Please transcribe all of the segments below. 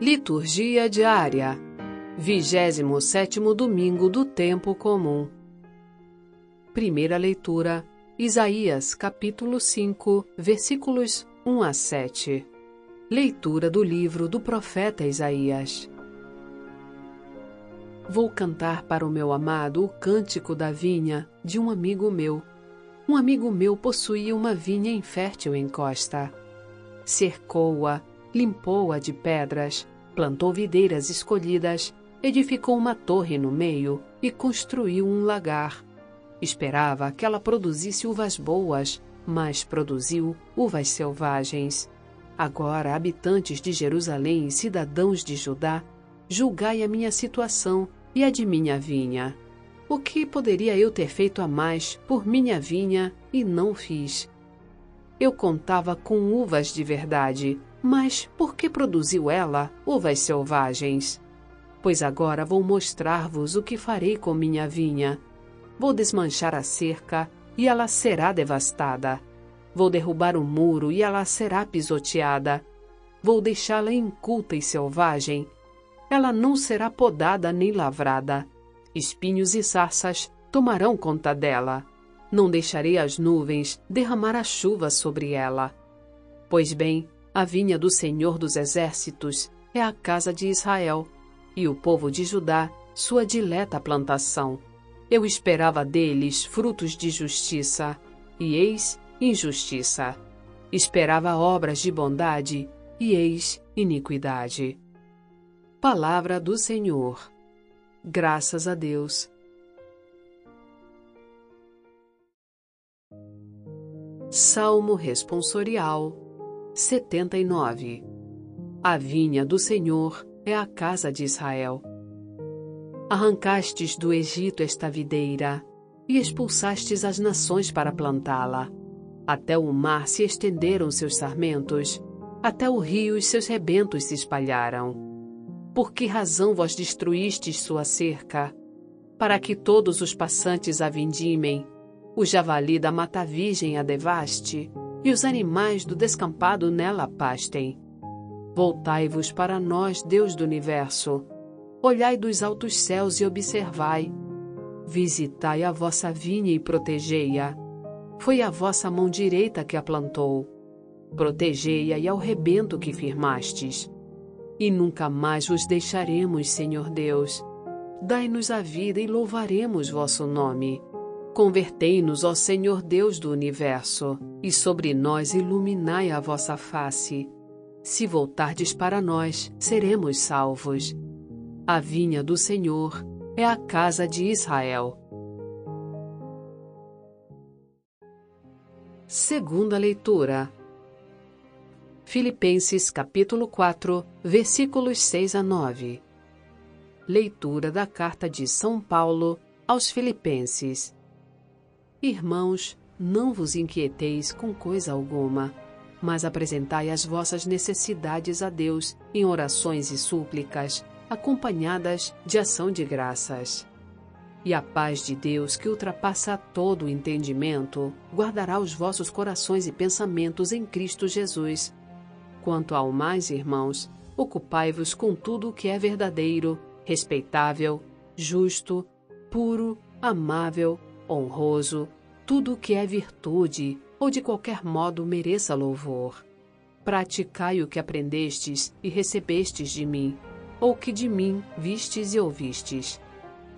Liturgia diária. 27 domingo do tempo comum. Primeira leitura: Isaías, capítulo 5, versículos 1 a 7. Leitura do livro do profeta Isaías. Vou cantar para o meu amado o cântico da vinha de um amigo meu. Um amigo meu possuía uma vinha infértil em costa. Cercou-a limpou-a de pedras, plantou videiras escolhidas, edificou uma torre no meio e construiu um lagar. Esperava que ela produzisse uvas boas, mas produziu uvas selvagens. Agora, habitantes de Jerusalém e cidadãos de Judá, julgai a minha situação e a de minha vinha. O que poderia eu ter feito a mais por minha vinha e não fiz? Eu contava com uvas de verdade, mas por que produziu ela uvas selvagens? Pois agora vou mostrar-vos o que farei com minha vinha. Vou desmanchar a cerca e ela será devastada. Vou derrubar o muro e ela será pisoteada. Vou deixá-la inculta e selvagem. Ela não será podada nem lavrada. Espinhos e sarças tomarão conta dela. Não deixarei as nuvens derramar a chuva sobre ela. Pois bem, a vinha do Senhor dos Exércitos é a casa de Israel, e o povo de Judá, sua dileta plantação. Eu esperava deles frutos de justiça, e eis injustiça. Esperava obras de bondade, e eis iniquidade. Palavra do Senhor. Graças a Deus. Salmo responsorial 79 A vinha do Senhor é a casa de Israel. Arrancastes do Egito esta videira e expulsastes as nações para plantá-la. Até o mar se estenderam seus sarmentos, até o rio os seus rebentos se espalharam. Por que razão vós destruístes sua cerca? Para que todos os passantes a vindimem, o javali da mata virgem a devaste, e os animais do descampado nela pastem. Voltai-vos para nós, Deus do universo. Olhai dos altos céus e observai. Visitai a vossa vinha e protegei-a. Foi a vossa mão direita que a plantou. Protegei-a e ao rebento que firmastes. E nunca mais vos deixaremos, Senhor Deus. Dai-nos a vida e louvaremos vosso nome. Convertei-nos, ó Senhor Deus do universo, e sobre nós iluminai a vossa face. Se voltardes para nós, seremos salvos. A vinha do Senhor é a casa de Israel. Segunda leitura. Filipenses capítulo 4, versículos 6 a 9. Leitura da carta de São Paulo aos Filipenses. Irmãos, não vos inquieteis com coisa alguma, mas apresentai as vossas necessidades a Deus em orações e súplicas, acompanhadas de ação de graças. E a paz de Deus, que ultrapassa todo o entendimento, guardará os vossos corações e pensamentos em Cristo Jesus. Quanto ao mais, irmãos, ocupai-vos com tudo o que é verdadeiro, respeitável, justo, puro, amável, honroso, tudo o que é virtude ou de qualquer modo mereça louvor. Praticai o que aprendestes e recebestes de mim, ou que de mim vistes e ouvistes.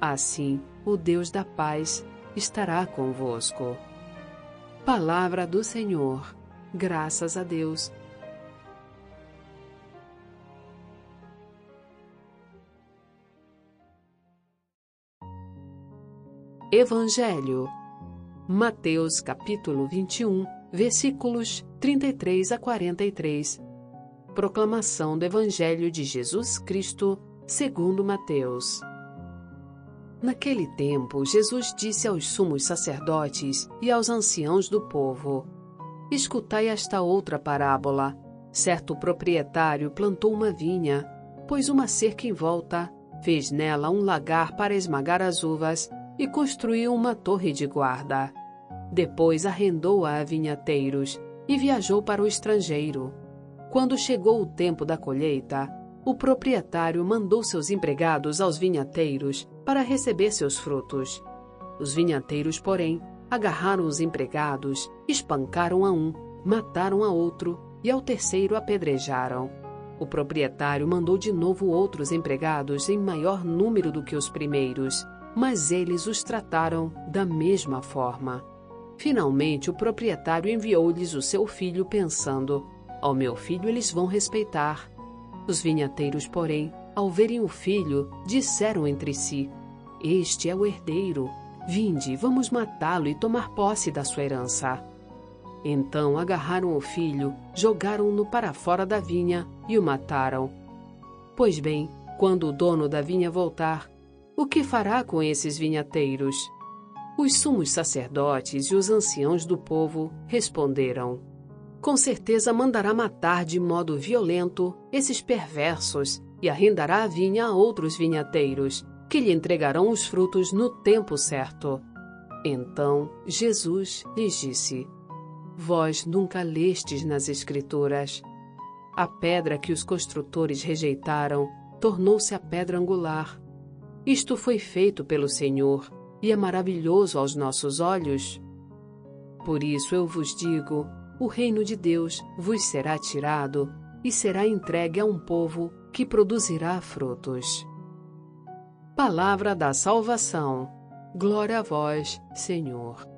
Assim, o Deus da paz estará convosco. Palavra do Senhor. Graças a Deus. Evangelho. Mateus capítulo 21, versículos 33 a 43. Proclamação do Evangelho de Jesus Cristo, segundo Mateus. Naquele tempo, Jesus disse aos sumos sacerdotes e aos anciãos do povo: Escutai esta outra parábola. Certo proprietário plantou uma vinha, pôs uma cerca em volta, fez nela um lagar para esmagar as uvas e construiu uma torre de guarda. Depois arrendou-a a vinhateiros e viajou para o estrangeiro. Quando chegou o tempo da colheita, o proprietário mandou seus empregados aos vinhateiros para receber seus frutos. Os vinhateiros, porém, agarraram os empregados, espancaram a um, mataram a outro e ao terceiro apedrejaram. O proprietário mandou de novo outros empregados em maior número do que os primeiros, mas eles os trataram da mesma forma. Finalmente, o proprietário enviou-lhes o seu filho, pensando: Ao meu filho eles vão respeitar. Os vinhateiros, porém, ao verem o filho, disseram entre si: Este é o herdeiro. Vinde, vamos matá-lo e tomar posse da sua herança. Então agarraram o filho, jogaram-no para fora da vinha e o mataram. Pois bem, quando o dono da vinha voltar, o que fará com esses vinhateiros? Os sumos sacerdotes e os anciãos do povo responderam: Com certeza mandará matar de modo violento esses perversos e arrendará a vinha a outros vinhateiros que lhe entregarão os frutos no tempo certo. Então Jesus lhes disse: Vós nunca lestes nas Escrituras. A pedra que os construtores rejeitaram tornou-se a pedra angular. Isto foi feito pelo Senhor e é maravilhoso aos nossos olhos. Por isso eu vos digo: o reino de Deus vos será tirado e será entregue a um povo que produzirá frutos. Palavra da salvação. Glória a vós, Senhor.